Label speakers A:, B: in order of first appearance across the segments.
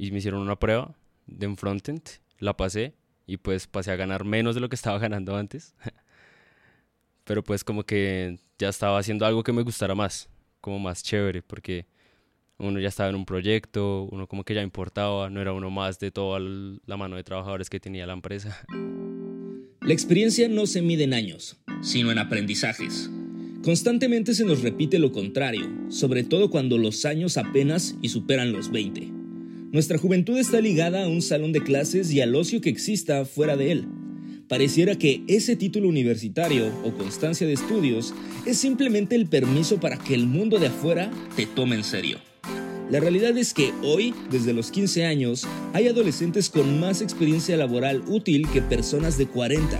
A: y me hicieron una prueba de un frontend, la pasé y pues pasé a ganar menos de lo que estaba ganando antes. Pero pues como que ya estaba haciendo algo que me gustara más, como más chévere, porque uno ya estaba en un proyecto, uno como que ya importaba, no era uno más de toda la mano de trabajadores que tenía la empresa.
B: La experiencia no se mide en años, sino en aprendizajes. Constantemente se nos repite lo contrario, sobre todo cuando los años apenas y superan los 20. Nuestra juventud está ligada a un salón de clases y al ocio que exista fuera de él. Pareciera que ese título universitario o constancia de estudios es simplemente el permiso para que el mundo de afuera te tome en serio. La realidad es que hoy, desde los 15 años, hay adolescentes con más experiencia laboral útil que personas de 40.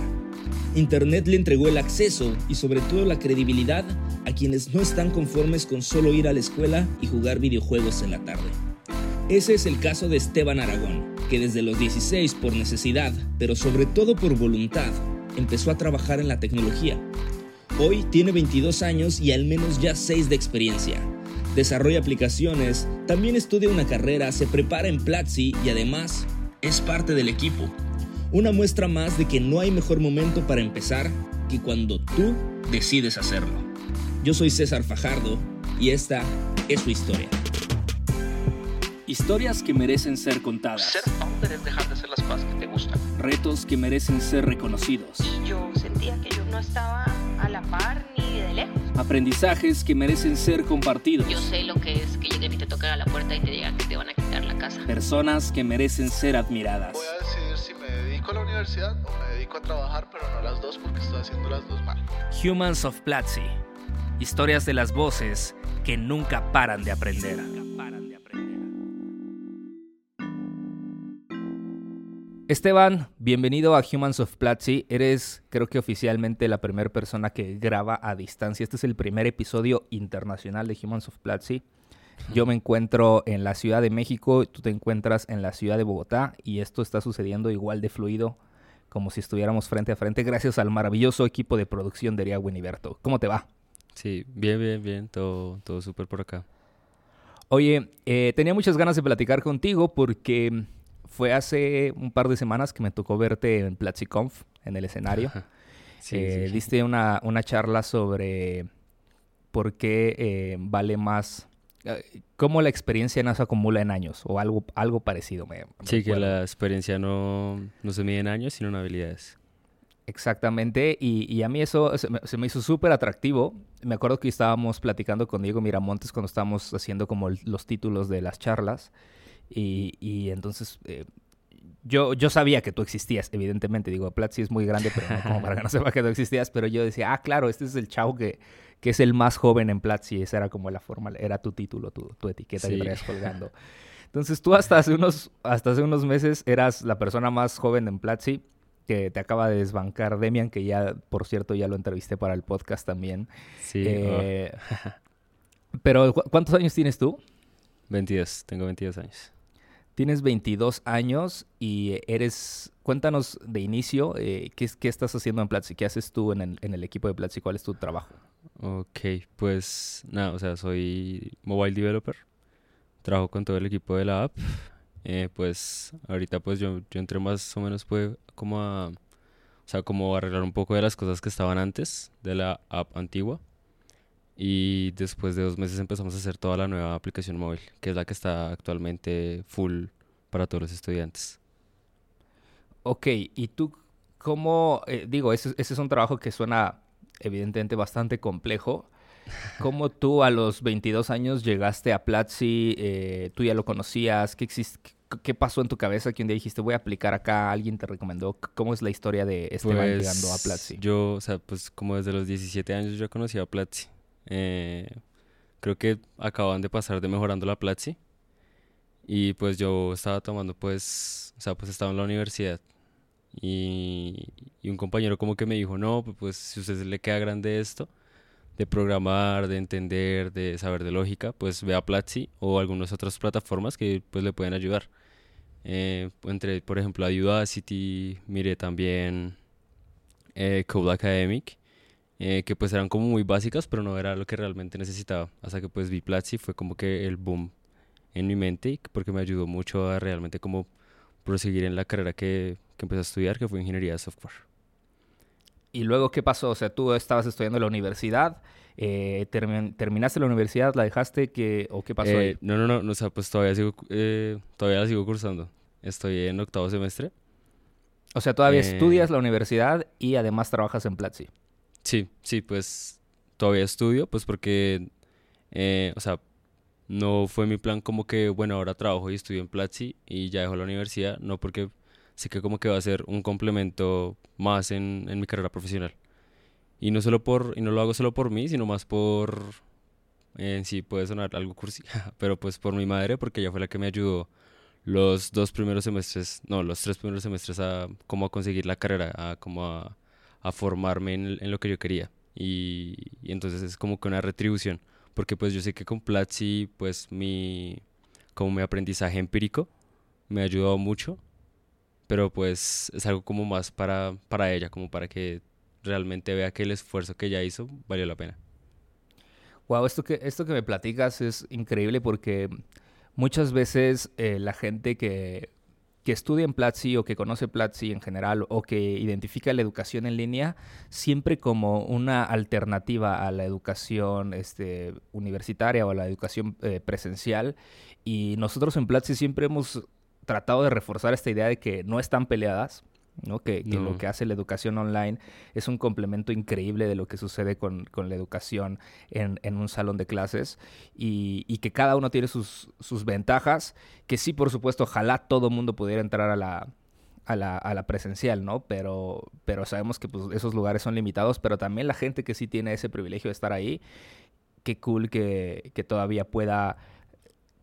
B: Internet le entregó el acceso y sobre todo la credibilidad a quienes no están conformes con solo ir a la escuela y jugar videojuegos en la tarde. Ese es el caso de Esteban Aragón, que desde los 16 por necesidad, pero sobre todo por voluntad, empezó a trabajar en la tecnología. Hoy tiene 22 años y al menos ya 6 de experiencia desarrolla aplicaciones, también estudia una carrera, se prepara en Platzi y además es parte del equipo. Una muestra más de que no hay mejor momento para empezar que cuando tú decides hacerlo. Yo soy César Fajardo y esta es su historia. Historias que merecen ser contadas.
C: Ser founder es dejar de hacer las cosas que te gustan.
B: Retos que merecen ser reconocidos.
D: Y yo sentía que yo no estaba a la par ni de lejos.
B: Aprendizajes que merecen ser compartidos.
D: Yo sé lo que es que lleguen y te toquen a la puerta y te digan que te van a quitar la casa.
B: Personas que merecen ser admiradas.
C: Voy a decidir si me dedico a la universidad o me dedico a trabajar, pero no las dos porque estoy haciendo las dos mal.
B: Humans of Platzi. Historias de las voces que nunca paran de aprender. Esteban, bienvenido a Humans of Platzi. Eres, creo que oficialmente, la primera persona que graba a distancia. Este es el primer episodio internacional de Humans of Platzi. Yo me encuentro en la Ciudad de México, tú te encuentras en la Ciudad de Bogotá y esto está sucediendo igual de fluido como si estuviéramos frente a frente gracias al maravilloso equipo de producción de Eriagua Univerto. ¿Cómo te va?
A: Sí, bien, bien, bien, todo, todo súper por acá.
B: Oye, eh, tenía muchas ganas de platicar contigo porque fue hace un par de semanas que me tocó verte en PlatziConf, en el escenario. Eh, sí, Diste una, una, charla sobre por qué eh, vale más, eh, cómo la experiencia no se acumula en años o algo, algo parecido. Me,
A: sí, que la experiencia no, no se mide en años, sino en habilidades.
B: Exactamente, y, y, a mí eso se me, se me hizo súper atractivo. Me acuerdo que estábamos platicando con Diego Miramontes cuando estábamos haciendo como los títulos de las charlas. Y, entonces eh, yo, yo sabía que tú existías, evidentemente. Digo, Platzi es muy grande, pero no como para que no sepa que tú existías. Pero yo decía, ah, claro, este es el chavo que, que es el más joven en Platzi. Esa era como la forma, era tu título, tu, tu etiqueta que traías colgando. Entonces tú hasta hace, unos, hasta hace unos meses eras la persona más joven en Platzi que te acaba de desbancar Demian, que ya, por cierto, ya lo entrevisté para el podcast también.
A: Sí. Eh,
B: pero, ¿cuántos años tienes tú?
A: 22, tengo 22 años.
B: Tienes 22 años y eres... Cuéntanos de inicio, eh, ¿qué, ¿qué, estás haciendo en Platzi? ¿Qué haces tú en el, en el equipo de Platzi? ¿Cuál es tu trabajo?
A: Ok, pues nada, o sea, soy mobile developer. Trabajo con todo el equipo de la app. Eh, pues ahorita pues yo, yo entré más o menos pues como a... O sea, como arreglar un poco de las cosas que estaban antes de la app antigua. Y después de dos meses empezamos a hacer toda la nueva aplicación móvil, que es la que está actualmente full para todos los estudiantes.
B: Ok, ¿y tú cómo, eh, digo, ese, ese, es un trabajo que suena evidentemente bastante complejo. ¿Cómo tú a los 22 años llegaste a Platzi? Eh, ¿Tú ya lo conocías? ¿Qué, ¿Qué pasó en tu cabeza que un día dijiste voy a aplicar acá? ¿Alguien te recomendó? ¿Cómo es la historia de Esteban pues, llegando a Platzi?
A: Yo, o sea, pues como desde los 17 años yo conocía a Platzi. Eh, creo que acaban de pasar de mejorando la Platzi. Y pues yo estaba tomando pues, o sea, pues estaba en la universidad. Y, y un compañero como que me dijo, no, pues, pues si a usted le queda grande esto, de programar, de entender, de saber de lógica, pues vea Platzi o algunas otras plataformas que pues le pueden ayudar. Eh, entre, por ejemplo, Udacity, mire también eh, Code Academic eh, que pues eran como muy básicas, pero no era lo que realmente necesitaba. Hasta que pues vi Platzi fue como que el boom en mi mente porque me ayudó mucho a realmente como proseguir en la carrera que, que empecé a estudiar, que fue ingeniería de software.
B: ¿Y luego qué pasó? O sea, tú estabas estudiando en la universidad, eh, termin- terminaste la universidad, la dejaste, que, ¿o qué pasó
A: Eh,
B: ahí?
A: no, no, no, no, o sea, pues todavía sigo, eh, todavía la sigo cursando. Estoy en octavo semestre.
B: O sea, todavía
A: eh,
B: estudias la universidad y además trabajas en Platzi.
A: Sí, sí, pues todavía estudio, pues porque, eh, o sea, no fue mi plan como que, bueno, ahora trabajo y estudio en Platzi y ya dejo la universidad, no porque sé que como que va a ser un complemento más en, en mi carrera profesional. Y no solo por, y no lo hago solo por mí, sino más por, eh, en sí puede sonar algo cursi, pero pues por mi madre, porque ella fue la que me ayudó los dos primeros semestres, no, los tres primeros semestres a como a conseguir la carrera, a como a, a formarme en, lo que yo quería. Y, y entonces es como que una retribución, porque pues yo sé que con Platzi, pues mi, como mi aprendizaje empírico me ha ayudado mucho, pero pues es algo como más para, para ella, como para que realmente vea que el esfuerzo que ella hizo valió la pena.
B: Wow, esto que, esto que me platicas es increíble porque muchas veces eh, la gente que, que estudia en Platzi o que conoce Platzi en general o que identifica la educación en línea siempre como una alternativa a la educación este, universitaria o a la educación eh, presencial. Y nosotros en Platzi siempre hemos tratado de reforzar esta idea de que no están peleadas. ¿No? Que, que lo que hace la educación online es un complemento increíble de lo que sucede con, con la educación en, en un salón de clases y, y que cada uno tiene sus, sus ventajas, que sí, por supuesto, ojalá todo el mundo pudiera entrar a la, a la, a la presencial, ¿no? Pero, pero sabemos que pues, esos lugares son limitados, pero también la gente que sí tiene ese privilegio de estar ahí, qué cool que, que todavía pueda,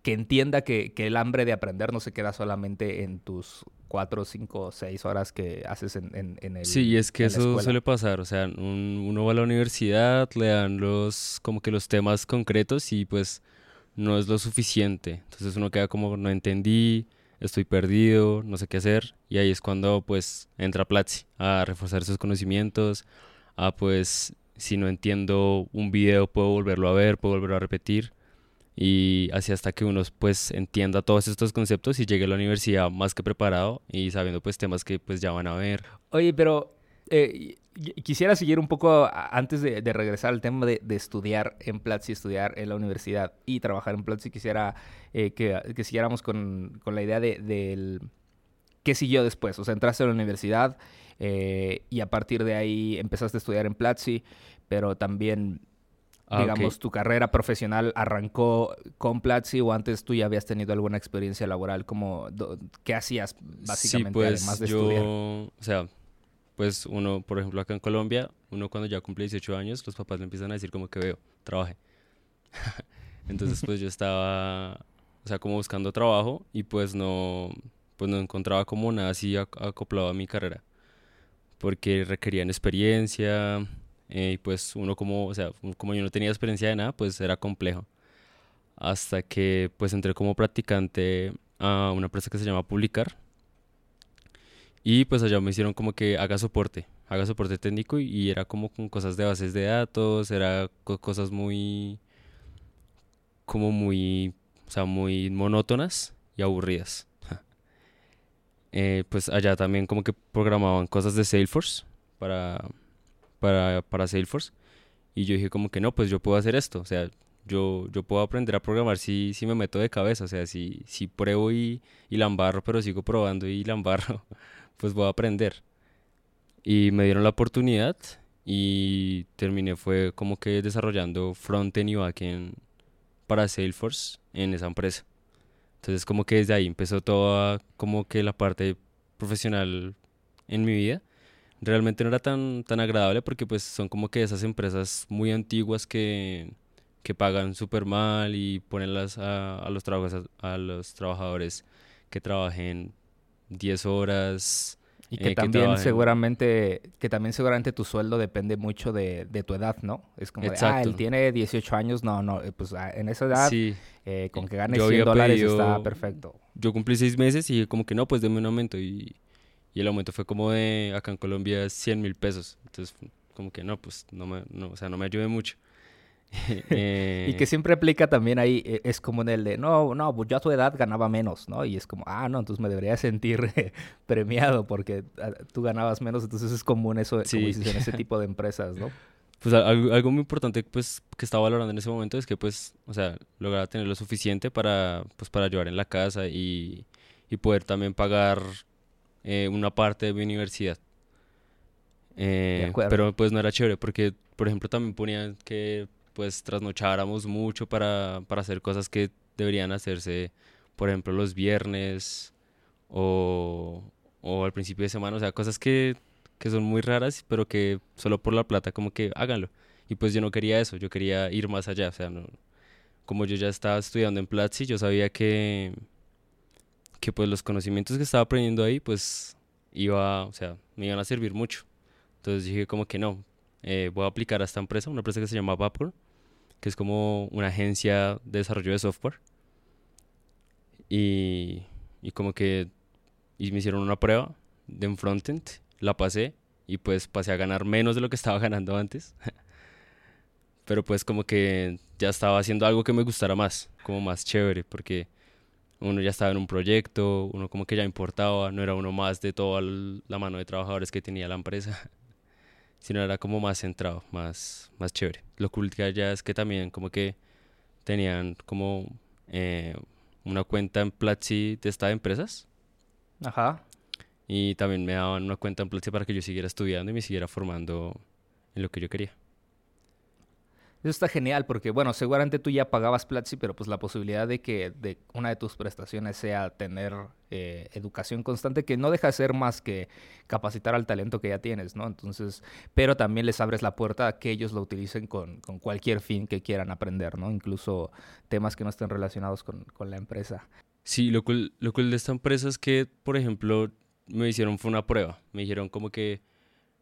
B: que entienda que, que el hambre de aprender no se queda solamente en tus cuatro, cinco, seis horas que haces en, en, en el
A: Sí, y es que eso suele pasar, o sea, un- uno va a la universidad, le dan los, como que los temas concretos y pues no es lo suficiente. Entonces uno queda como, no entendí, estoy perdido, no sé qué hacer. Y ahí es cuando pues entra Platzi a reforzar esos conocimientos, a pues si no entiendo un video puedo volverlo a ver, puedo volverlo a repetir. Y así hasta que uno pues entienda todos estos conceptos y llegue a la universidad más que preparado y sabiendo pues temas que pues ya van a ver.
B: Oye, pero eh, quisiera seguir un poco antes de, regresar al tema de, estudiar en Platzi, estudiar en la universidad y trabajar en Platzi. Quisiera eh, que, que siguiéramos con, con la idea de, qué siguió después. O sea, entraste a la universidad eh, y a partir de ahí empezaste a estudiar en Platzi, pero también,
A: Ah,
B: digamos, tu carrera profesional arrancó con Platzi o antes tú ya habías tenido alguna experiencia laboral. Como, ¿Qué hacías básicamente
A: sí, pues
B: además de
A: yo,
B: estudiar?
A: o sea, pues uno, por ejemplo, acá en Colombia, uno cuando ya cumple 18 años, los papás le empiezan a decir como que veo, trabaje. Entonces, pues yo estaba, o sea, como buscando trabajo y pues no, pues no encontraba como nada así ac- acoplado a mi carrera, porque requerían experiencia eh, y pues uno como, o sea, como yo no tenía experiencia de nada, pues era complejo. Hasta que pues entré como practicante a una empresa que se llama Publicar. Y pues allá me hicieron como que haga soporte, haga soporte técnico y, y era como con cosas de bases de datos, era co- cosas muy, como muy, o sea, muy monótonas y aburridas. Eh, pues allá también como que programaban cosas de Salesforce para, para, para Salesforce. Y yo dije como que no, pues yo puedo hacer esto. O sea, yo, yo puedo aprender a programar si, si me meto de cabeza. O sea, si, si pruebo y, y la embarro, pero sigo probando y la embarro, pues voy a aprender. Y me dieron la oportunidad y terminé fue como que desarrollando frontend y backend para Salesforce en esa empresa. Entonces como que desde ahí empezó toda como que la parte profesional en mi vida. Realmente no era tan, tan agradable porque pues son como que esas empresas muy antiguas que, que pagan súper mal y ponen las, a, a los trabajos, a los trabajadores que trabajen 10 horas.
B: Y
A: eh,
B: que
A: que
B: también
A: trabajen-
B: seguramente, que también seguramente tu sueldo depende mucho de, de tu edad, ¿no? Es como de, ah, él tiene 18 años, no, no, eh, pues ah, en esa edad,
A: Sí,
B: eh, con
A: eh,
B: que gane
A: yo
B: 100
A: había
B: dólares está perfecto.
A: yo cumplí seis meses y como que no, pues deme un aumento y, y el aumento fue como de acá en Colombia 100 mil pesos. Entonces como que no, pues no me, no, o sea, no me ayudé mucho. Eh,
B: Y que siempre aplica también ahí, eh, es como en el de, no, no, pues yo a tu edad ganaba menos, ¿no? Y es como, ah, no, entonces me debería sentir eh, premiado porque ah, tú ganabas menos, entonces es común eso,
A: Sí.
B: como dices, en ese tipo de empresas, ¿no?
A: Pues algo, algo muy importante pues que estaba valorando en ese momento es que pues, o sea, lograba tener lo suficiente para pues para ayudar en la casa y, y poder también pagar eh, una parte de mi universidad. Eh, pero pues no era chévere porque, por ejemplo, también ponían que pues trasnocháramos mucho para, para hacer cosas que deberían hacerse, por ejemplo, los viernes o, o al principio de semana, o sea, cosas que, que son muy raras, pero que solo por la plata como que háganlo. Y pues yo no quería eso, yo quería ir más allá, o sea, no, como yo ya estaba estudiando en Platzi, yo sabía que, que pues los conocimientos que estaba aprendiendo ahí, pues iba, o sea, me iban a servir mucho. Entonces dije como que no, eh, voy a aplicar a esta empresa, una empresa que se llama Vapor, que es como una agencia de desarrollo de software. Y, y como que y me hicieron una prueba de un frontend, la pasé y pues pasé a ganar menos de lo que estaba ganando antes. Pero pues como que ya estaba haciendo algo que me gustara más, como más chévere, porque uno ya estaba en un proyecto, uno como que ya importaba, no era uno más de toda la mano de trabajadores que tenía la empresa, sino era como más centrado, más, más chévere. Lo cool que allá es que también como que tenían como eh, una cuenta en Platzi de estas empresas
B: Ajá.
A: y también me daban una cuenta en Platzi para que yo siguiera estudiando y me siguiera formando en lo que yo quería.
B: Eso está genial porque, bueno, seguramente tú ya pagabas Platzi, pero pues la posibilidad de que de una de tus prestaciones sea tener eh, educación constante, que no deja de ser más que capacitar al talento que ya tienes, ¿no? Entonces, pero también les abres la puerta a que ellos lo utilicen con, con cualquier fin que quieran aprender, ¿no? Incluso temas que no estén relacionados con, con la empresa.
A: Sí, lo cool, lo cool de esta empresa es que, por ejemplo, me hicieron fue una prueba. Me dijeron como que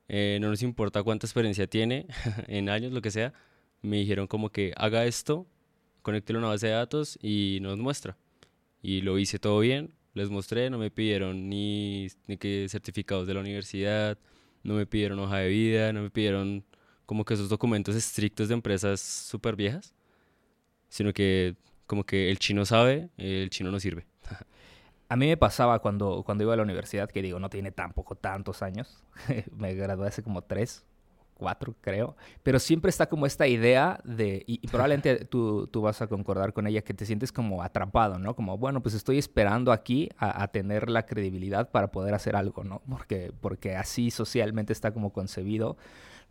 A: eh, no nos importa cuánta experiencia tiene, en años, lo que sea. Me dijeron como que haga esto, conéctelo a una base de datos y nos muestra. Y lo hice todo bien, les mostré, no me pidieron ni, ni que certificados de la universidad, no me pidieron hoja de vida, no me pidieron como que esos documentos estrictos de empresas súper viejas, sino que como que el chino sabe, el chino no sirve.
B: A mí me pasaba cuando, cuando iba a la universidad, que digo, no tiene tampoco tantos años. me gradué hace como tres, cuatro, creo. Pero siempre está como esta idea de, y, y probablemente tú, tú vas a concordar con ella, que te sientes como atrapado, ¿no? Como, bueno, pues estoy esperando aquí a, a tener la credibilidad para poder hacer algo, ¿no? Porque, porque así socialmente está como concebido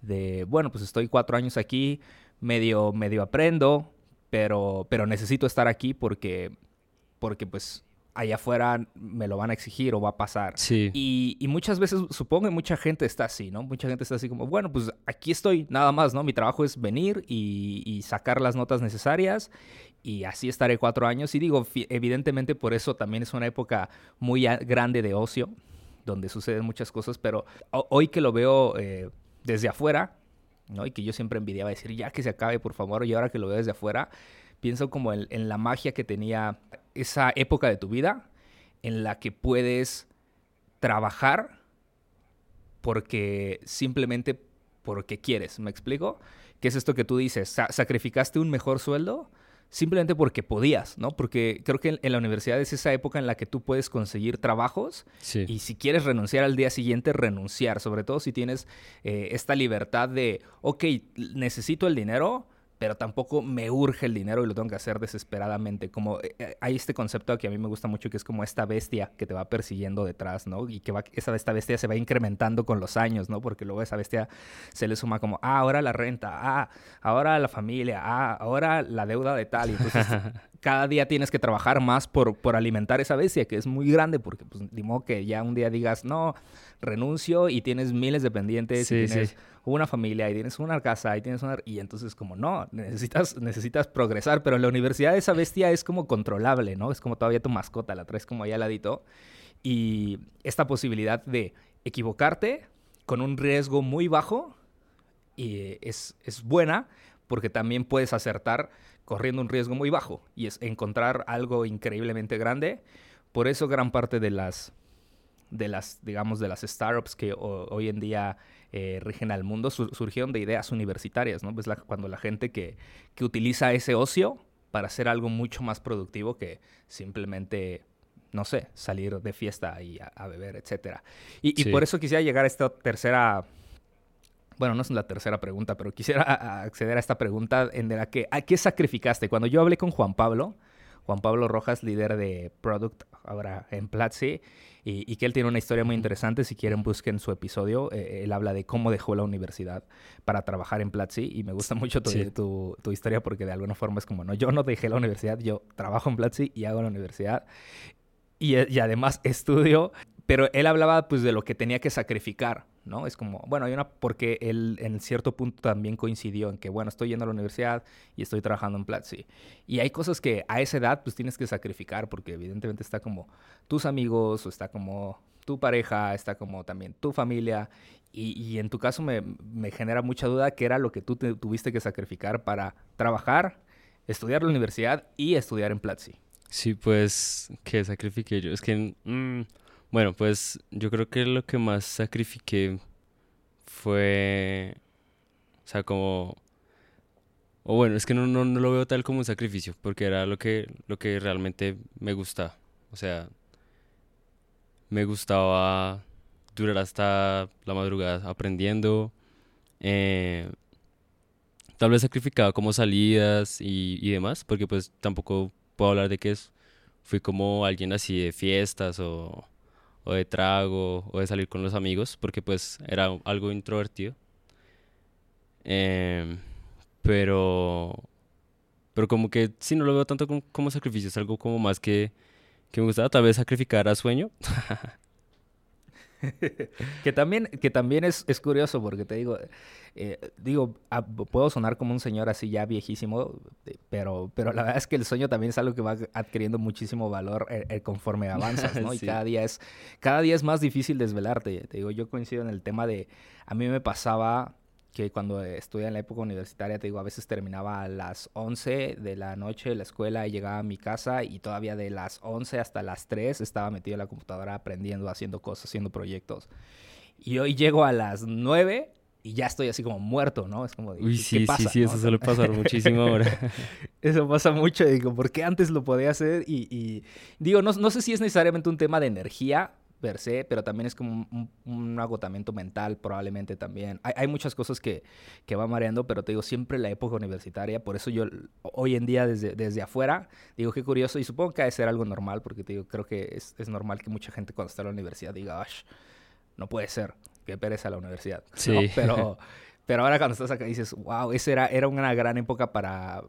B: de, bueno, pues estoy cuatro años aquí, medio, medio aprendo, pero, pero necesito estar aquí porque, porque pues allá afuera me lo van a exigir o va a pasar.
A: Sí.
B: Y, y muchas veces, supongo que mucha gente está así, ¿no? Mucha gente está así como, bueno, pues aquí estoy, nada más, ¿no? Mi trabajo es venir y, y sacar las notas necesarias y así estaré cuatro años. Y digo, evidentemente por eso también es una época muy grande de ocio, donde suceden muchas cosas, pero ho- hoy que lo veo eh, desde afuera, ¿no? Y que yo siempre envidiaba decir, ya que se acabe, por favor, y ahora que lo veo desde afuera, pienso como en, en la magia que tenía esa época de tu vida en la que puedes trabajar porque simplemente porque quieres, ¿me explico? ¿Qué es esto que tú dices? Sa- sacrificaste un mejor sueldo simplemente porque podías, ¿no? Porque creo que en, la universidad es esa época en la que tú puedes conseguir trabajos
A: Sí.
B: y si quieres renunciar al día siguiente, renunciar, sobre todo si tienes eh, esta libertad de, ok, necesito el dinero, pero tampoco me urge el dinero y lo tengo que hacer desesperadamente. Como eh, eh, hay este concepto que a mí me gusta mucho, que es como esta bestia que te va persiguiendo detrás, ¿no? Y que va, esa, esta bestia se va incrementando con los años, ¿no? Porque luego esa bestia se le suma como, ah, ahora la renta, ah, ahora la familia, ah, ahora la deuda de tal. Y entonces cada día tienes que trabajar más por, por alimentar esa bestia, que es muy grande, porque pues ni modo que ya un día digas, no, renuncio y tienes miles de pendientes
A: Sí,
B: y
A: sí.
B: tienes una familia y tienes una casa y tienes una... Y entonces como, no, necesitas, necesitas progresar, pero en la universidad esa bestia es como controlable, ¿no? Es como todavía tu mascota, la traes como ahí al ladito. Y esta posibilidad de equivocarte con un riesgo muy bajo y es, es buena porque también puedes acertar corriendo un riesgo muy bajo y es encontrar algo increíblemente grande. Por eso gran parte de las de las, digamos, de las startups que hoy en día eh, rigen al mundo, surgieron de ideas universitarias, ¿no? Pues cuando la gente que, que utiliza ese ocio para hacer algo mucho más productivo que simplemente no sé, salir de fiesta y a, beber, etcétera. Y, y, por eso quisiera llegar a esta tercera bueno, no es la tercera pregunta, pero quisiera acceder a esta pregunta en la que, ¿a qué sacrificaste? Cuando yo hablé con Juan Pablo, Juan Pablo Rojas, líder de Product ahora en Platzi, y, que él tiene una historia muy interesante. Si quieren, busquen su episodio. Eh, él habla de cómo dejó la universidad para trabajar en Platzi, y me gusta mucho tu, tu, historia porque de alguna forma es como, no, yo no dejé la universidad, yo trabajo en Platzi y hago la universidad. Y, y además estudio, pero él hablaba pues de lo que tenía que sacrificar ¿no? Es como, bueno, hay una, porque él en cierto punto también coincidió en que, bueno, estoy yendo a la universidad y estoy trabajando en Platzi. Y hay cosas que a esa edad pues tienes que sacrificar porque evidentemente está como tus amigos o está como tu pareja, está como también tu familia. Y, en tu caso me, me, genera mucha duda qué era lo que tú tuviste que sacrificar para trabajar, estudiar la universidad y estudiar en Platzi.
A: Sí, pues, ¿qué sacrifiqué yo? Es que... Mm, bueno, pues yo creo que lo que más sacrifiqué fue, o sea, como, o bueno, es que no, no, no lo veo tal como un sacrificio, porque era lo que, lo que realmente me gustaba. O sea, me gustaba durar hasta la madrugada aprendiendo. Eh, tal vez sacrificaba como salidas y, y, demás, porque pues tampoco puedo hablar de que fui como alguien así de fiestas o, o de trago o de salir con los amigos, porque pues era algo introvertido. Em, pero, pero como que sí, no lo veo tanto como, sacrificio, es algo como más que, que me gustaba, tal vez sacrificar a sueño.
B: que también, que también es, es curioso porque te digo, eh, digo, ah, puedo sonar como un señor así ya viejísimo, pero, pero la verdad es que el sueño también es algo que va adquiriendo muchísimo valor eh, eh, conforme avanzas, ¿no? Y cada día es, cada día es más difícil desvelarte. Te digo, yo coincido en el tema de, a mí me pasaba que cuando estudié en la época universitaria, te digo, a veces terminaba a las 11 de la noche la escuela y llegaba a mi casa y todavía de las 11 hasta las 3 estaba metido en la computadora aprendiendo, haciendo cosas, haciendo proyectos. Y hoy llego a las 9 y ya estoy así como muerto, ¿no? Es como,
A: Uy, sí, sí, sí, eso suele pasar muchísimo ahora.
B: eso pasa mucho, digo, ¿por qué antes lo podía hacer? Y, digo, no, no sé si es necesariamente un tema de energía, per se, pero también es como un, agotamiento mental probablemente también. Hay, muchas cosas que, que van mareando, pero te digo, siempre la época universitaria, por eso yo hoy en día desde, desde afuera, digo, qué curioso, y supongo que ha de ser algo normal, porque te digo, creo que es, es normal que mucha gente cuando está en la universidad diga, no puede ser, que pereza la universidad. Sí. Pero, pero ahora cuando estás acá dices, wow, esa era, era una gran época para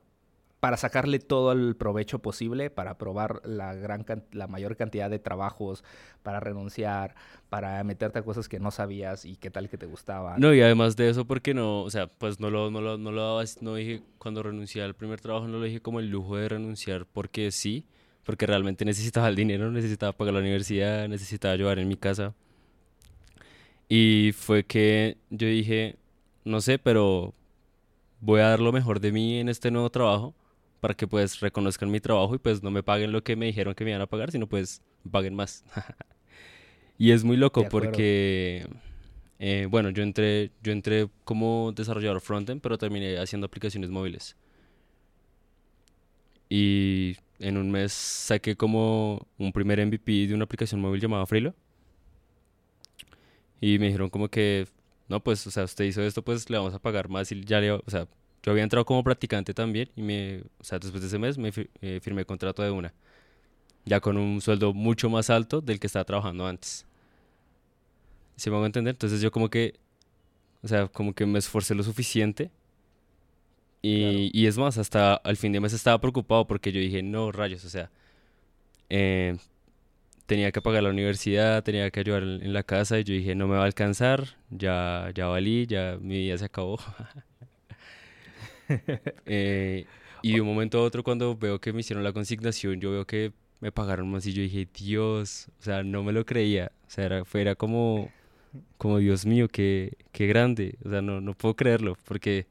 B: para sacarle todo el provecho posible, para probar la, gran la mayor cantidad de trabajos, para renunciar, para meterte a cosas que no sabías y qué tal que te gustaban.
A: No, y además de eso, porque no, o sea, pues no lo, no lo, no lo no dije, cuando renuncié al primer trabajo, no lo dije como el lujo de renunciar porque sí, porque realmente necesitaba el dinero, necesitaba pagar la universidad, necesitaba ayudar en mi casa. Y fue que yo dije, no sé, pero voy a dar lo mejor de mí en este nuevo trabajo para que pues reconozcan mi trabajo y pues no me paguen lo que me dijeron que me iban a pagar, sino pues paguen más. y es muy loco porque, eh, bueno, yo entré, yo entré como desarrollador frontend, pero terminé haciendo aplicaciones móviles. Y en un mes saqué como un primer MVP de una aplicación móvil llamada Freelo. Y me dijeron como que, no, pues, o sea, usted hizo esto, pues le vamos a pagar más y ya le, o sea, yo había entrado como practicante también y me, o sea, después de ese mes me eh, firmé contrato de una. Ya con un sueldo mucho más alto del que estaba trabajando antes. ¿Se me a entender? Entonces yo como que, o sea, como que me esforcé lo suficiente. Y, y es más, hasta al fin de mes estaba preocupado porque yo dije, no, rayos, o sea, eh, tenía que pagar la universidad, tenía que ayudar en, la casa y yo dije, no me va a alcanzar, ya, ya valí, ya mi vida se acabó. Eh, y de un momento a otro, cuando veo que me hicieron la consignación, yo veo que me pagaron más y yo dije, Dios, o sea, no me lo creía. O sea, era, era como, como, Dios mío, qué, qué grande. O sea, no, no puedo creerlo, porque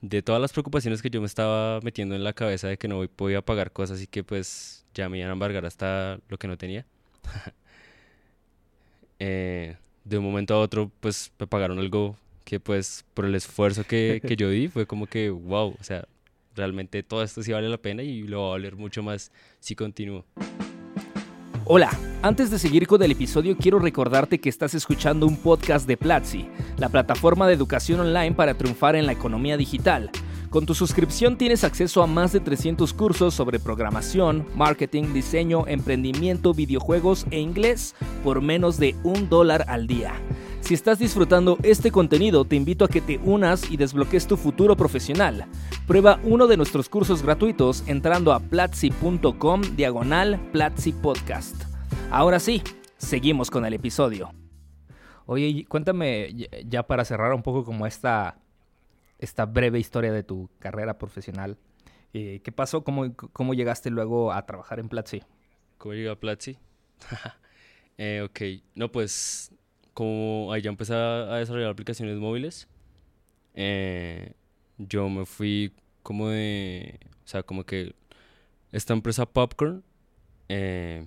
A: de todas las preocupaciones que yo me estaba metiendo en la cabeza de que no podía pagar cosas y que pues ya me iban a embargar hasta lo que no tenía. eh, de un momento a otro, pues me pagaron algo que pues por el esfuerzo que, que yo di fue como que, wow, o sea, realmente todo esto sí vale la pena y lo va a valer mucho más si continúo.
B: Hola, antes de seguir con el episodio quiero recordarte que estás escuchando un podcast de Platzi, la plataforma de educación online para triunfar en la economía digital. Con tu suscripción tienes acceso a más de 300 cursos sobre programación, marketing, diseño, emprendimiento, videojuegos e inglés por menos de un dólar al día. Si estás disfrutando este contenido, te invito a que te unas y desbloques tu futuro profesional. Prueba uno de nuestros cursos gratuitos entrando a platzi.com diagonal Platzi Podcast. Ahora sí, seguimos con el episodio. Oye, cuéntame ya para cerrar un poco como esta esta breve historia de tu carrera profesional. Eh, ¿Qué pasó? ¿Cómo, ¿Cómo, llegaste luego a trabajar en Platzi?
A: ¿Cómo llegué a Platzi? eh, ok, no, pues como ahí ya empecé a desarrollar aplicaciones móviles, eh, yo me fui como de, o sea, como que esta empresa Popcorn eh,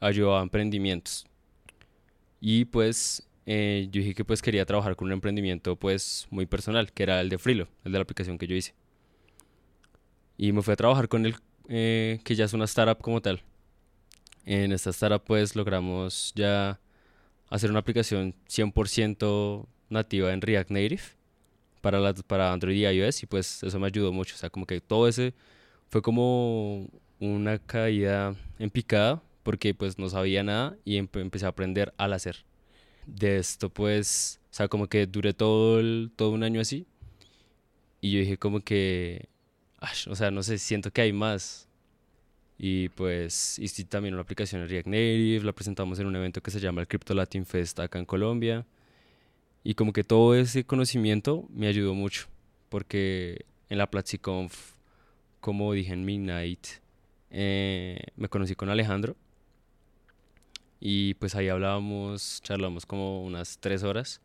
A: ayudaba a emprendimientos. Y pues eh, yo dije que pues quería trabajar con un emprendimiento pues muy personal, que era el de Frilo, el de la aplicación que yo hice. Y me fui a trabajar con él, que ya es una startup como tal. En esta startup pues logramos ya hacer una aplicación 100% nativa en React Native para, la, para Android y iOS y pues eso me ayudó mucho. O sea, como que todo ese fue como una caída en picada porque pues no sabía nada y empecé a aprender al hacer de esto, pues, o sea, como que duré todo, todo un año así. Y yo dije como que, o sea, no sé, siento que hay más. Y pues hice también una aplicación en React Native, la presentamos en un evento que se llama el Crypto Latin Fest acá en Colombia. Y como que todo ese conocimiento me ayudó mucho, porque en la PlatziConf, como dije en Midnight, eh, me conocí con Alejandro y pues ahí hablábamos, charlamos como unas tres horas.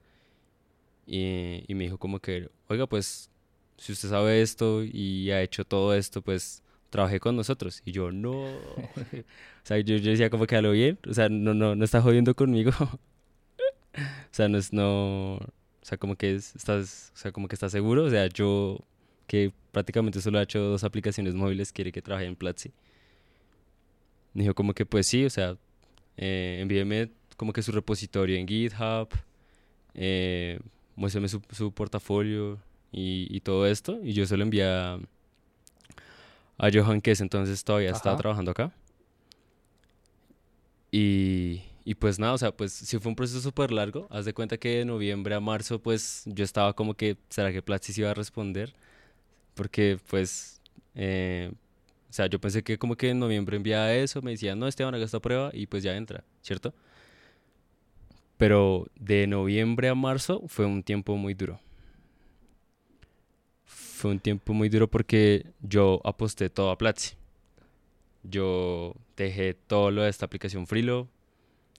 A: Y, y, me dijo como que, oiga, pues si usted sabe esto y ha hecho todo esto, pues trabajé con nosotros. Y yo, no. o sea, yo, yo, decía como que a lo bien. O sea, no, no, no está jodiendo conmigo. o sea, no es, no. O sea, como que estás, o sea, como que está seguro. O sea, yo que prácticamente solo he hecho dos aplicaciones móviles, quiere que trabaje en Platzi. Me dijo como que pues sí, o sea, eh, envíeme como que su repositorio en GitHub, eh, muéstrame su, su portafolio y, y, todo esto. Y yo se lo envié a, Johan, que entonces todavía estaba trabajando acá. Y, y, pues nada, o sea, pues sí fue un proceso súper largo. Haz de cuenta que de noviembre a marzo, pues yo estaba como que, ¿será que Platzi iba a responder? Porque pues eh, o sea, yo pensé que como que en noviembre enviaba eso, me decían, no, Esteban, haga esta prueba y pues ya entra, ¿cierto? Pero de noviembre a marzo fue un tiempo muy duro. Fue un tiempo muy duro porque yo aposté todo a Platzi. Yo dejé todo lo de esta aplicación Freelo,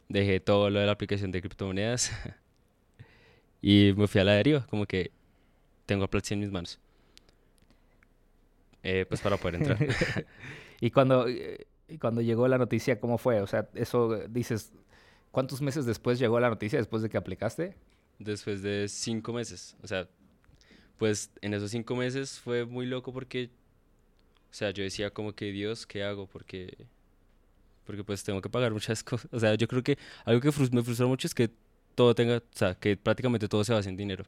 A: dejé todo lo de la aplicación de criptomonedas y me fui a la deriva, como que tengo a Platzi en mis manos. Eh, pues para poder entrar.
B: y cuando, eh, cuando llegó la noticia, ¿cómo fue? O sea, eso dices, ¿cuántos meses después llegó la noticia después de que aplicaste?
A: Después de cinco meses. O sea, pues en esos cinco meses fue muy loco porque, o sea, yo decía como que Dios, ¿qué hago? Porque, porque pues tengo que pagar muchas cosas. O sea, yo creo que algo que me frustró mucho es que todo tenga, o sea, que prácticamente todo se basa en dinero.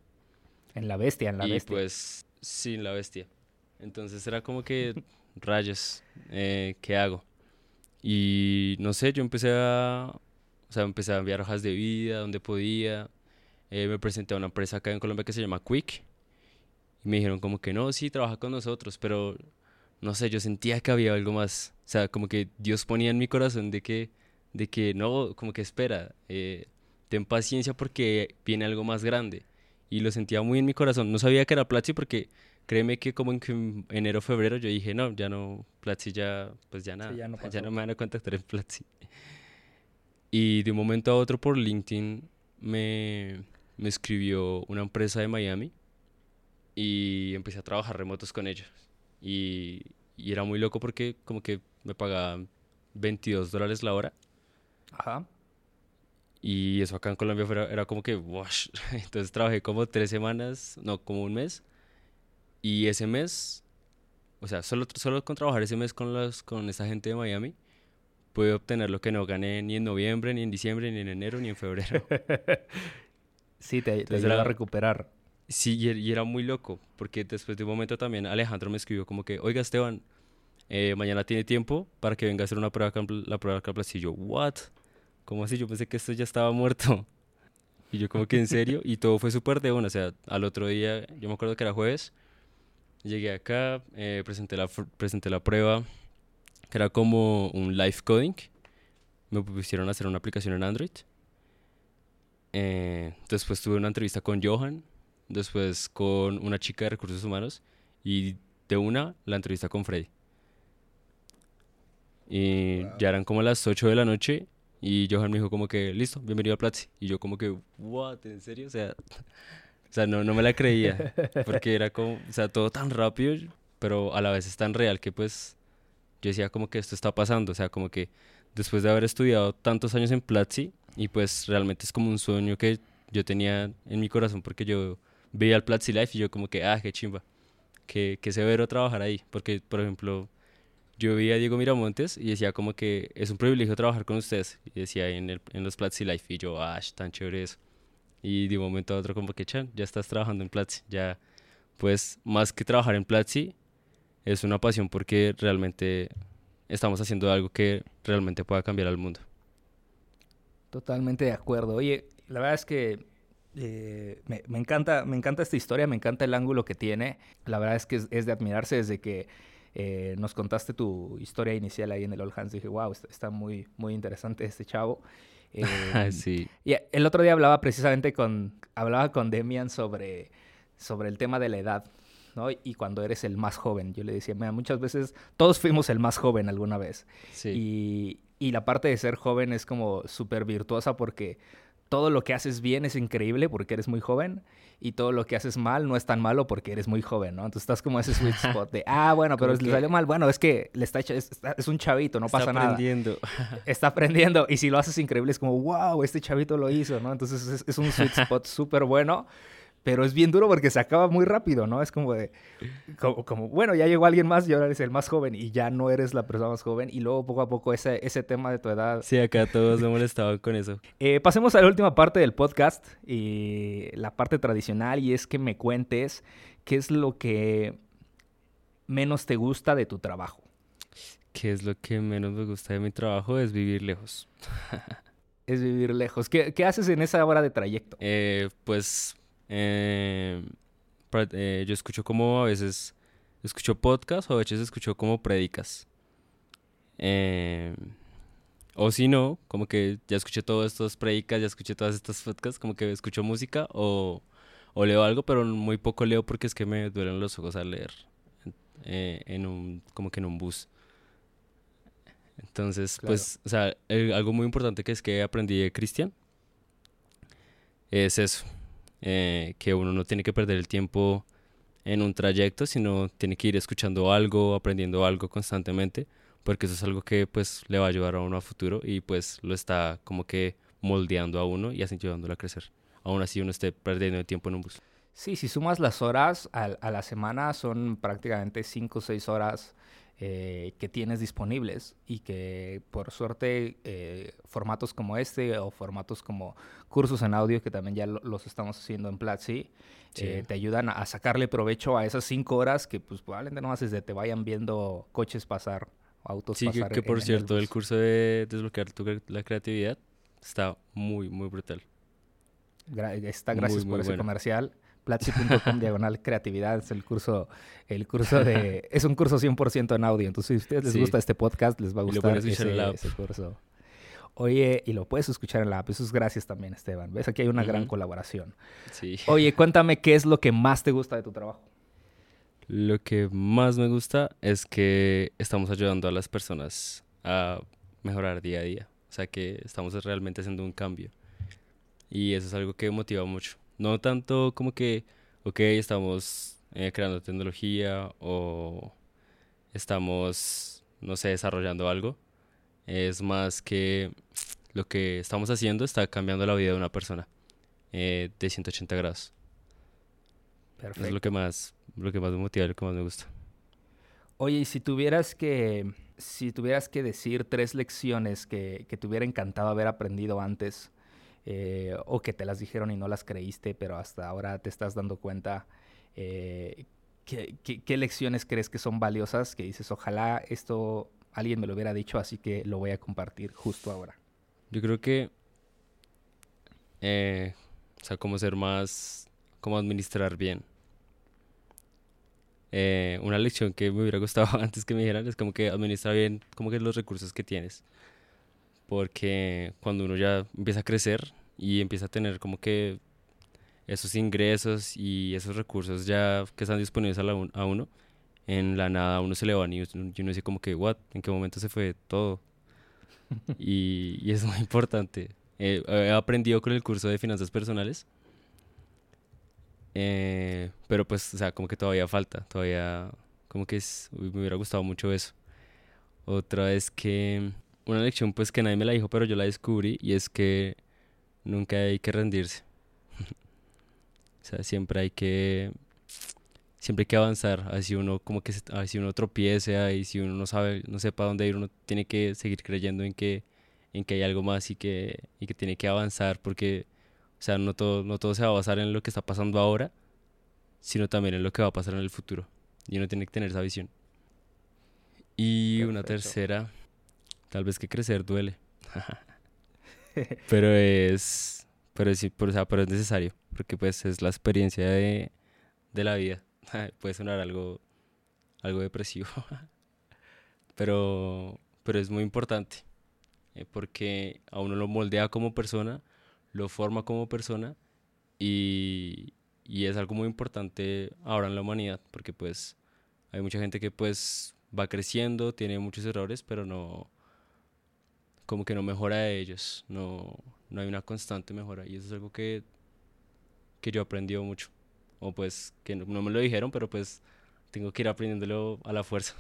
B: En la bestia, en la bestia.
A: Y pues, sí, en la bestia. Entonces era como que, rayos, eh, ¿qué hago? Y no sé, yo empecé a, o sea, empecé a enviar hojas de vida donde podía. Eh, me presenté a una empresa acá en Colombia que se llama Quick. Y me dijeron como que no, sí, trabaja con nosotros, pero no sé, yo sentía que había algo más. O sea, como que Dios ponía en mi corazón de que, de que no, como que espera, eh, ten paciencia porque viene algo más grande. Y lo sentía muy en mi corazón. No sabía que era Platzi porque créeme que como en enero, febrero yo dije, no, ya no, Platzi ya, pues ya nada, ya, no ya, no me van a contactar en Platzi. Y de un momento a otro por LinkedIn me, me escribió una empresa de Miami y empecé a trabajar remotos con ellos. Y, y era muy loco porque como que me pagaban 22 dólares la hora.
B: Ajá.
A: Y eso acá en Colombia fuera- era como que, wash. Entonces trabajé como tres semanas, no, como un mes. Y ese mes, o sea, solo, solo con trabajar ese mes con, los, con esa gente de Miami, pude obtener lo que no gané ni en noviembre, ni en diciembre, ni en enero, ni en febrero.
B: Sí, te, te a
A: era-
B: recuperar.
A: Sí, y, er- y era muy loco, porque después de un momento también Alejandro me escribió como que, oiga Esteban, eh, mañana tiene tiempo para que venga a hacer una prueba, la prueba Plaza". Y yo, ¿what? ¿Cómo así? Yo pensé que esto ya estaba muerto. Y yo como que, ¿en serio? Y todo fue súper de una, o sea, al otro día, yo me acuerdo que era jueves, llegué acá, eh, presenté, la, presenté la prueba, que era como un live coding, me pusieron a hacer una aplicación en Android. Eh, después tuve una entrevista con Johan, después con una chica de recursos humanos y de una la entrevista con Freddy. Y ya eran como las 8 de la noche y Johan me dijo como que, listo, bienvenido a Platzi. Y yo como que, what, ¿en serio? O sea, o sea no, no me la creía, porque era como, o sea, todo tan rápido, pero a la vez es tan real que pues yo decía como que esto está pasando, o sea, como que después de haber estudiado tantos años en Platzi y pues realmente es como un sueño que yo tenía en mi corazón porque yo veía el Platzi Life y yo como que, ah, qué chimba, que, que severo trabajar ahí, porque por ejemplo yo veía a Diego Miramontes y decía como que es un privilegio trabajar con ustedes y decía en, el, en los Platzi Life y yo, ah, tan chévere eso. Y de un momento a otro como que, chan, ya estás trabajando en Platzi, ya pues más que trabajar en Platzi es una pasión porque realmente estamos haciendo algo que realmente pueda cambiar al mundo.
B: Totalmente de acuerdo. Oye, la verdad es que eh, me, me encanta, me encanta esta historia, me encanta el ángulo que tiene. La verdad es que es, es de admirarse desde que eh, nos contaste tu historia inicial ahí en el All Hands. Dije, wow, está, está muy, muy interesante este chavo. Eh,
A: sí.
B: Y el otro día hablaba precisamente con, hablaba con Demian sobre, sobre el tema de la edad, ¿no? Y cuando eres el más joven, yo le decía, mira, muchas veces todos fuimos el más joven alguna vez.
A: Sí.
B: Y, y la parte de ser joven es como súper virtuosa porque todo lo que haces bien es increíble porque eres muy joven y todo lo que haces mal no es tan malo porque eres muy joven, ¿no? Entonces estás como ese sweet spot de, ah, bueno, pero le salió mal. Bueno, es que le está hecho, es, está- es un chavito, no
A: Está
B: pasa nada
A: aprendiendo.
B: está aprendiendo y si lo haces increíble es como, wow, este chavito lo hizo, ¿no? Entonces es, es un sweet spot súper bueno, pero es bien duro porque se acaba muy rápido, ¿no? Es como de, como, como, bueno, ya llegó alguien más y ahora eres el más joven y ya no eres la persona más joven y luego poco a poco ese, ese tema de tu edad.
A: Sí, acá todos me molestaban con eso.
B: Eh, pasemos a la última parte del podcast y la parte tradicional y es que me cuentes qué es lo que menos te gusta de tu trabajo.
A: ¿Qué es lo que menos me gusta de mi trabajo? Es vivir lejos.
B: Es vivir lejos. ¿Qué, qué haces en esa hora de trayecto?
A: Eh, pues eh, eh, yo escucho como a veces escucho podcast o a veces escucho como prédicas. Eh, o si no, como que ya escuché todas estas prédicas, ya escuché todas estas podcasts, como que escucho música o, o leo algo, pero muy poco leo porque es que me duelen los ojos al leer eh, en un, como que en un bus. Entonces,
B: Claro.
A: pues, o sea, el- algo muy importante que es que aprendí de Cristian es eso, eh, que uno no tiene que perder el tiempo en un trayecto, sino tiene que ir escuchando algo, aprendiendo algo constantemente, porque eso es algo que pues le va a ayudar a uno a futuro y pues lo está como que moldeando a uno y así llevándolo a crecer. Aún así uno esté perdiendo el tiempo en un bus.
B: Sí, si sumas las horas al- a, la semana son prácticamente 5 o 6 horas eh, que tienes disponibles y que por suerte eh, formatos como este o formatos como cursos en audio que también ya lo- los estamos haciendo en Platzi
A: Sí.
B: eh, te ayudan a sacarle provecho a esas 5 horas que pues probablemente no haces de te vayan viendo coches pasar, autos
A: Sí, que,
B: pasar.
A: que
B: en-
A: por
B: en
A: cierto, el curso de desbloquear tu la creatividad está muy, muy brutal.
B: Gra- está,
A: Muy,
B: gracias
A: muy
B: por ese
A: bueno.
B: comercial. Platzi.com diagonal creatividad es el curso, el curso de, es un curso 100% en audio. Entonces, si a ustedes les
A: Sí.
B: gusta este podcast, les va a gustar
A: escuchar en
B: ese,
A: la app.
B: ese curso. Oye, y lo puedes escuchar en la app. Eso es gracias también, Esteban. ¿Ves? Aquí hay una gran colaboración.
A: Sí.
B: Oye, cuéntame qué es lo que más te gusta de tu trabajo.
A: Lo que más me gusta es que estamos ayudando a las personas a mejorar día a día. O sea que estamos realmente haciendo un cambio. Y eso es algo que motiva mucho. No tanto como que, ok, estamos eh, creando tecnología o estamos, no sé, desarrollando algo. Es más que lo que estamos haciendo está cambiando la vida de una persona eh, de 180 grados.
B: Perfecto.
A: Es lo que más, lo que más me motiva, lo que más me gusta.
B: Oye, y si tuvieras que, si tuvieras que decir tres lecciones que, que te hubiera encantado haber aprendido antes, eh, o que te las dijeron y no las creíste, pero hasta ahora te estás dando cuenta, eh, ¿qué, qué, qué lecciones crees que son valiosas? Que dices, ojalá esto alguien me lo hubiera dicho, así que lo voy a compartir justo ahora.
A: Yo creo que, eh, o sea, como ser más, como administrar bien. Eh, una lección que me hubiera gustado antes que me dijeran es como que administra bien como que los recursos que tienes. Porque cuando uno ya empieza a crecer y empieza a tener como que esos ingresos y esos recursos ya que están disponibles a, la un- a uno, en la nada a uno se le van y uno y uno dice como que, what, ¿en qué momento se fue todo? y, y es muy importante. Eh, he aprendido con el curso de finanzas personales, eh, pero pues, o sea, como que todavía falta, todavía, como que es, me hubiera gustado mucho eso. Otra es que, una lección pues que nadie me la dijo, pero yo la descubrí, y es que nunca hay que rendirse. O sea, siempre hay que, siempre hay que avanzar, así uno como que, así uno tropiece, ahí si uno no sabe, no sepa dónde ir, uno tiene que seguir creyendo en que, en que hay algo más y que, y que tiene que avanzar, porque, o sea, no todo, no todo se va a basar en lo que está pasando ahora, sino también en lo que va a pasar en el futuro, y uno tiene que tener esa visión. Y una
B: Perfecto.
A: tercera, tal vez que crecer duele. pero es, pero sí, o sea, pero es necesario, porque pues es la experiencia de, de la vida. Puede sonar algo, algo depresivo, pero, pero es muy importante, eh, porque a uno lo moldea como persona, lo forma como persona y, y es algo muy importante ahora en la humanidad, porque pues hay mucha gente que pues va creciendo, tiene muchos errores, pero no, como que no mejora de ellos, no, no hay una constante mejora y eso es algo que, que yo he aprendido mucho, o pues que no, no me lo dijeron, pero pues tengo que ir aprendiéndolo a la fuerza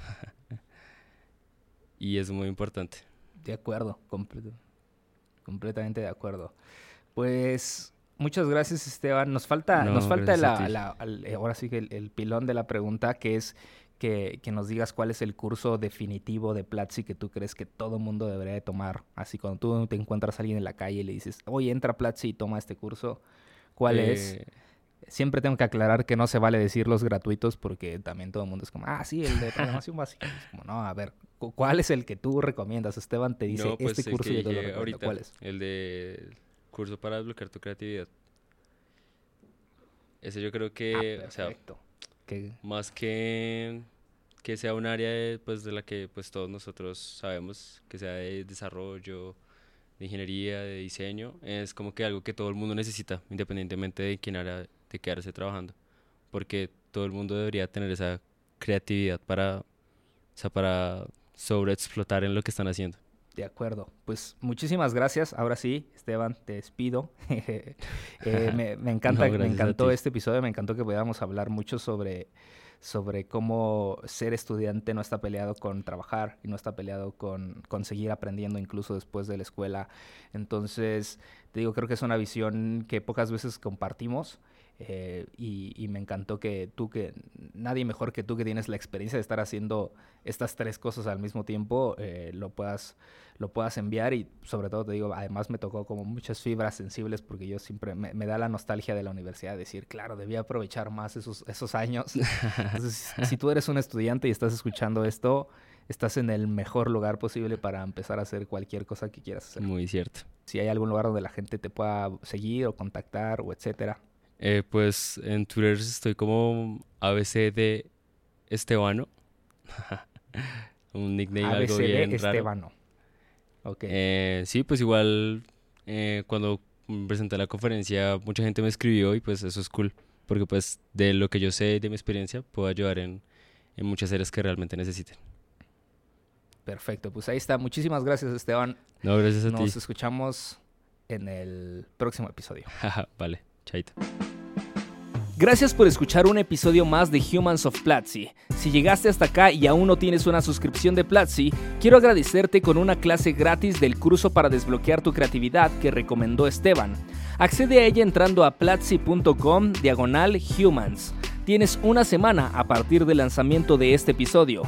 A: y es muy importante.
B: De acuerdo, comple- completamente de acuerdo. Pues muchas gracias Esteban. Nos falta,
A: No,
B: nos falta la, la- eh, ahora sí que el, el pilón de la pregunta, que es que, que nos digas cuál es el curso definitivo de Platzi que tú crees que todo mundo debería de tomar. Así cuando tú te encuentras a alguien en la calle y le dices, oye, entra a Platzi y toma este curso. ¿Cuál es?
A: Eh,
B: Siempre tengo que aclarar que no se vale decir los gratuitos porque también todo el mundo es como, ah, sí, el de programación básica. Es como, no, a ver, cu- ¿cuál es el que tú recomiendas? Esteban te dice,
A: no, pues
B: este
A: el
B: curso
A: que
B: yo te lo recomiendo.
A: ahorita,
B: ¿Cuál es?
A: el de curso para desbloquear tu creatividad. Ese yo creo
B: Ah,
A: que, o sea, más que que sea un área de, pues, de la que pues todos nosotros sabemos, que sea de desarrollo, de ingeniería, de diseño, es como que algo que todo el mundo necesita, independientemente de quién área de quedarse trabajando, porque todo el mundo debería tener esa creatividad para, o sea, para sobreexplotar en lo que están haciendo.
B: De acuerdo. Pues muchísimas gracias. Ahora sí, Esteban, te despido. Eh, me, me encanta,
A: No,
B: me encantó este episodio, me encantó que podamos hablar mucho sobre, sobre cómo ser estudiante no está peleado con trabajar y no está peleado con, con seguir aprendiendo incluso después de la escuela. Entonces, te digo, creo que es una visión que pocas veces compartimos. Eh, y, y me encantó que tú, que nadie mejor que tú que tienes la experiencia de estar haciendo estas tres cosas al mismo tiempo, eh, lo puedas lo puedas enviar y sobre todo te digo, además me tocó como muchas fibras sensibles porque yo siempre me, me da la nostalgia de la universidad, decir, claro, debía aprovechar más esos, esos años. Entonces, si tú eres un estudiante y estás escuchando esto, estás en el mejor lugar posible para empezar a hacer cualquier cosa que quieras hacer.
A: Muy cierto.
B: Si hay algún lugar donde la gente te pueda seguir o contactar o etcétera.
A: Eh, pues en Twitter estoy como ABC de Estebano. Un nickname algo
B: ABCD
A: bien raro.
B: Estebano. Ok.
A: Eh, sí, pues igual eh, cuando presenté la conferencia mucha gente me escribió y pues eso es cool. Porque pues de lo que yo sé de mi experiencia puedo ayudar en, en muchas áreas que realmente necesiten.
B: Perfecto. Pues ahí está. Muchísimas gracias, Esteban.
A: No, gracias a
B: Nos
A: ti.
B: escuchamos en el próximo episodio.
A: vale,
B: Gracias por escuchar un episodio más de Humans of Platzi. Si llegaste hasta acá y aún no tienes una suscripción de Platzi, quiero agradecerte con una clase gratis del curso para desbloquear tu creatividad que recomendó Esteban. Accede a ella entrando a platzi.com diagonal humans. Tienes una semana a partir del lanzamiento de este episodio.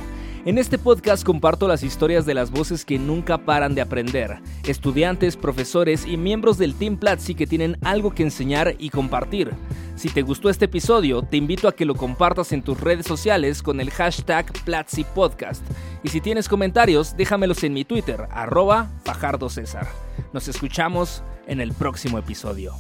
B: En este podcast comparto las historias de las voces que nunca paran de aprender, estudiantes, profesores y miembros del Team Platzi que tienen algo que enseñar y compartir. Si te gustó este episodio, te invito a que lo compartas en tus redes sociales con el hashtag Platzi Podcast. Y si tienes comentarios, déjamelos en mi Twitter, arroba Fajardo. Nos escuchamos en el próximo episodio.